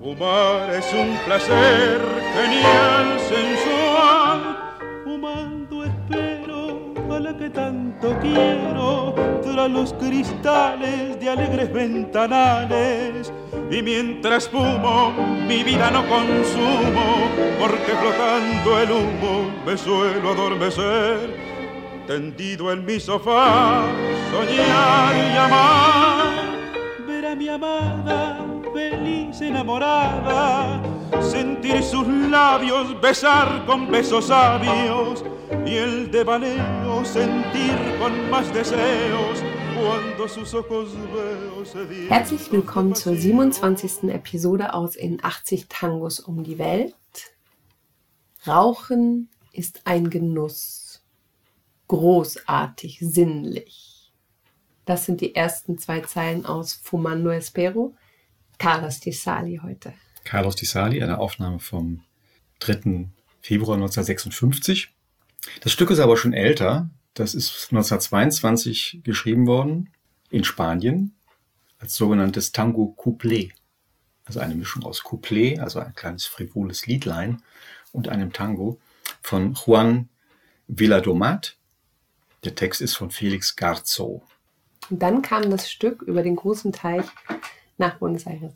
Fumar es un placer genial, sensual. Fumando espero a la que tanto quiero tras los cristales de alegres ventanales. Y mientras fumo, mi vida no consumo, porque flotando el humo me suelo adormecer. Tendido en mi sofá, soñar y amar, ver a mi amada feliz enamorada, sentir sus labios besar con besos sabios y el devaneo sentir con más deseos Herzlich willkommen zur 27. Episode aus In 80 Tangos um die Welt. Rauchen ist ein Genuss. Großartig, sinnlich. Das sind die ersten zwei Zeilen aus Fumando Espero. Carlos Di Sali heute. Carlos Di Sali, eine Aufnahme vom 3. Februar 1956. Das Stück ist aber schon älter. Das ist 1922 geschrieben worden in Spanien als sogenanntes Tango Couplet. Also eine Mischung aus Couplet, also ein kleines frivoles Liedlein und einem Tango von Juan Villadomat. Der Text ist von Felix Garzo. Und dann kam das Stück über den großen Teich nach Buenos Aires.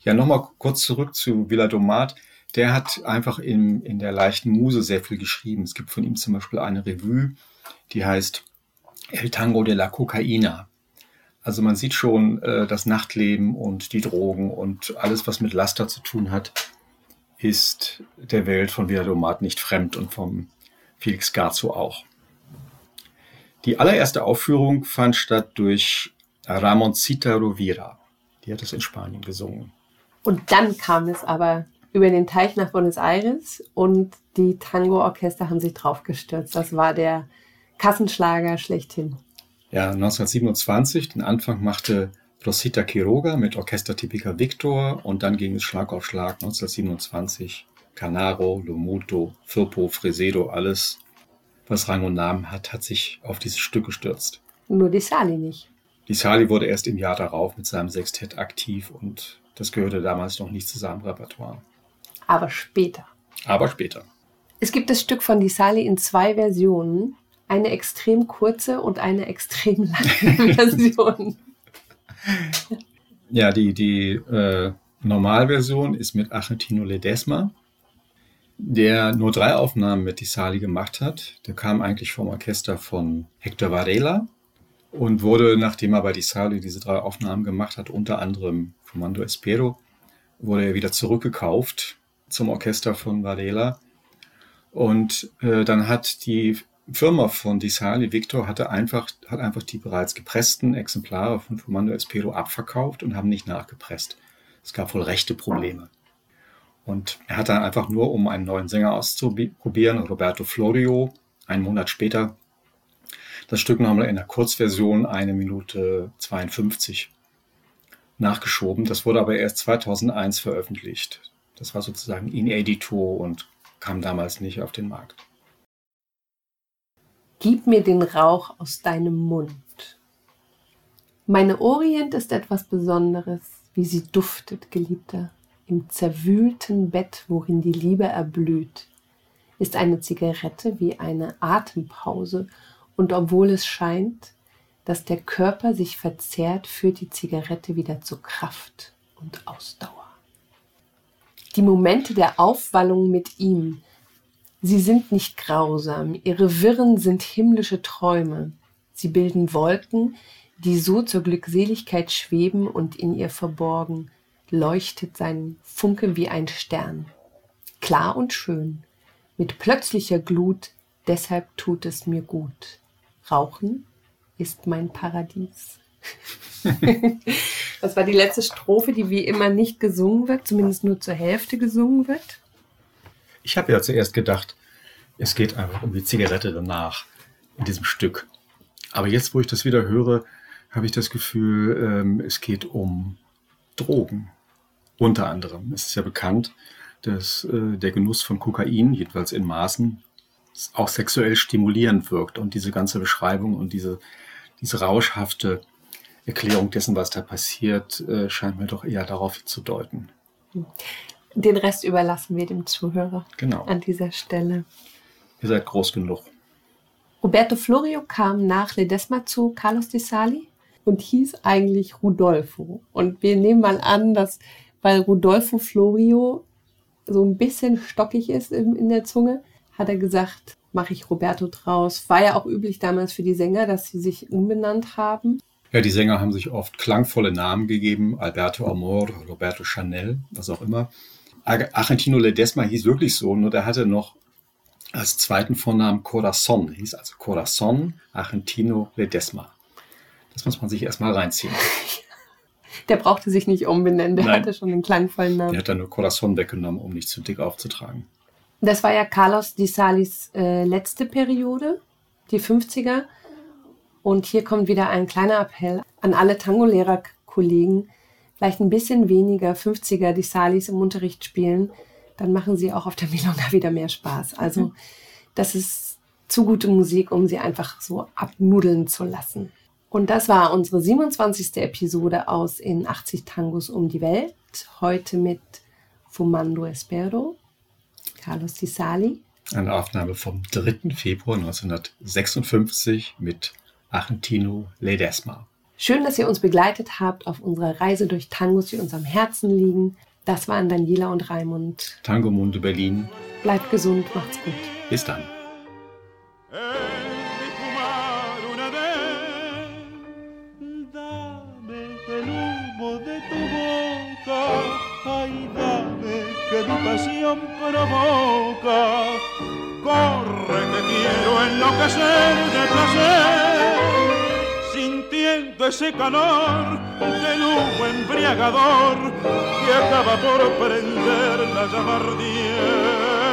Ja, nochmal kurz zurück zu Villa Domat. Der hat einfach in, in der leichten Muse sehr viel geschrieben. Es gibt von ihm zum Beispiel eine Revue, die heißt El Tango de la Cocaína. Also man sieht schon äh, das Nachtleben und die Drogen und alles, was mit Laster zu tun hat, ist der Welt von Villa Domat nicht fremd und vom Felix Garzo auch. Die allererste Aufführung fand statt durch Ramoncita Rovira. Die hat es in Spanien gesungen. Und dann kam es aber über den Teich nach Buenos Aires und die Tango-Orchester haben sich draufgestürzt. Das war der Kassenschlager schlechthin. Ja, 1927, den Anfang machte Rosita Quiroga mit Orchester Tipica Victor und dann ging es Schlag auf Schlag 1927. Canaro, Lomuto, Firpo, Fresedo, alles, was Rang und Namen hat, hat sich auf dieses Stück gestürzt. Nur die Sali nicht. Die Sali wurde erst im Jahr darauf mit seinem Sextett aktiv und das gehörte damals noch nicht zu seinem Repertoire. Aber später. Aber später. Es gibt das Stück von Di Sali in zwei Versionen. Eine extrem kurze und eine extrem lange Version. Ja, die, die äh, Normalversion ist mit Argentino Ledesma, der nur drei Aufnahmen mit Di Sali gemacht hat. Der kam eigentlich vom Orchester von Hector Varela und wurde, nachdem er bei Di Sali diese drei Aufnahmen gemacht hat, unter anderem Comando Espero, wurde er wieder zurückgekauft zum Orchester von Varela. Und äh, dann hat die Firma von Di Sali, Victor, hatte einfach, hat einfach die bereits gepressten Exemplare von Comando Espero abverkauft und haben nicht nachgepresst. Es gab wohl rechte Probleme. Und er hat dann einfach nur, um einen neuen Sänger auszuprobieren, Roberto Florio, einen Monat später das Stück nochmal in der Kurzversion eine Minute 52 nachgeschoben. Das wurde aber erst 2001 veröffentlicht. Das war sozusagen in Editor und kam damals nicht auf den Markt. Gib mir den Rauch aus deinem Mund. Meine Orient ist etwas Besonderes, wie sie duftet, Geliebter. Im zerwühlten Bett, worin die Liebe erblüht, ist eine Zigarette wie eine Atempause und obwohl es scheint, dass der Körper sich verzehrt, führt die Zigarette wieder zu Kraft und Ausdauer. Die Momente der Aufwallung mit ihm, sie sind nicht grausam, ihre Wirren sind himmlische Träume. Sie bilden Wolken, die so zur Glückseligkeit schweben und in ihr verborgen leuchtet sein Funke wie ein Stern. Klar und schön, mit plötzlicher Glut, deshalb tut es mir gut. Rauchen ist mein Paradies. das war die letzte Strophe, die wie immer nicht gesungen wird, zumindest nur zur Hälfte gesungen wird. Ich habe ja zuerst gedacht, es geht einfach um die Zigarette danach in diesem Stück. Aber jetzt, wo ich das wieder höre, habe ich das Gefühl, ähm, es geht um Drogen. Unter anderem. Es ist ja bekannt, dass äh, der Genuss von Kokain, jedenfalls in Maßen, auch sexuell stimulierend wirkt. Und diese ganze Beschreibung und diese, diese rauschhafte Erklärung dessen, was da passiert, äh, scheint mir doch eher darauf zu deuten. Den Rest überlassen wir dem Zuhörer Genau. an dieser Stelle. Ihr seid groß genug. Roberto Florio kam nach Ledesma zu Carlos Di Sali und hieß eigentlich Rudolfo. Und wir nehmen mal an, dass weil Rudolfo Florio so ein bisschen stockig ist in, in der Zunge, hat er gesagt, mache ich Roberto draus. War ja auch üblich damals für die Sänger, dass sie sich umbenannt haben. Ja, die Sänger haben sich oft klangvolle Namen gegeben. Alberto Amor, Roberto Chanel, was auch immer. Argentino Ledesma hieß wirklich so, nur der hatte noch als zweiten Vornamen Corazon, hieß also Corazon Argentino Ledesma. Das muss man sich erstmal reinziehen. Der brauchte sich nicht umbenennen, der Nein. hatte schon einen klangvollen Namen. Der hat dann nur Corazon weggenommen, um nicht zu dick aufzutragen. Das war ja Carlos Di Salis äh, letzte Periode, die 50er. Und hier kommt wieder ein kleiner Appell an alle Tango-Lehrer-Kollegen, vielleicht ein bisschen weniger 50er Di Salis im Unterricht spielen, dann machen sie auch auf der Milonga wieder mehr Spaß. Also das ist zu gute Musik, um sie einfach so abnudeln zu lassen. Und das war unsere 27. Episode aus In 80 Tangos um die Welt. Heute mit Fumando Espero, Carlos Di Sali. Eine Aufnahme vom 3. Februar 1956 mit Argentino Ledesma. Schön, dass ihr uns begleitet habt auf unserer Reise durch Tangos, die uns am Herzen liegen. Das waren Daniela und Raimund. Tango Mundo Berlin. Bleibt gesund, macht's gut. Bis dann. Mi pasión provoca, corre que quiero enloquecer de placer, sintiendo ese calor del humo embriagador que acaba por prender la llama ardiente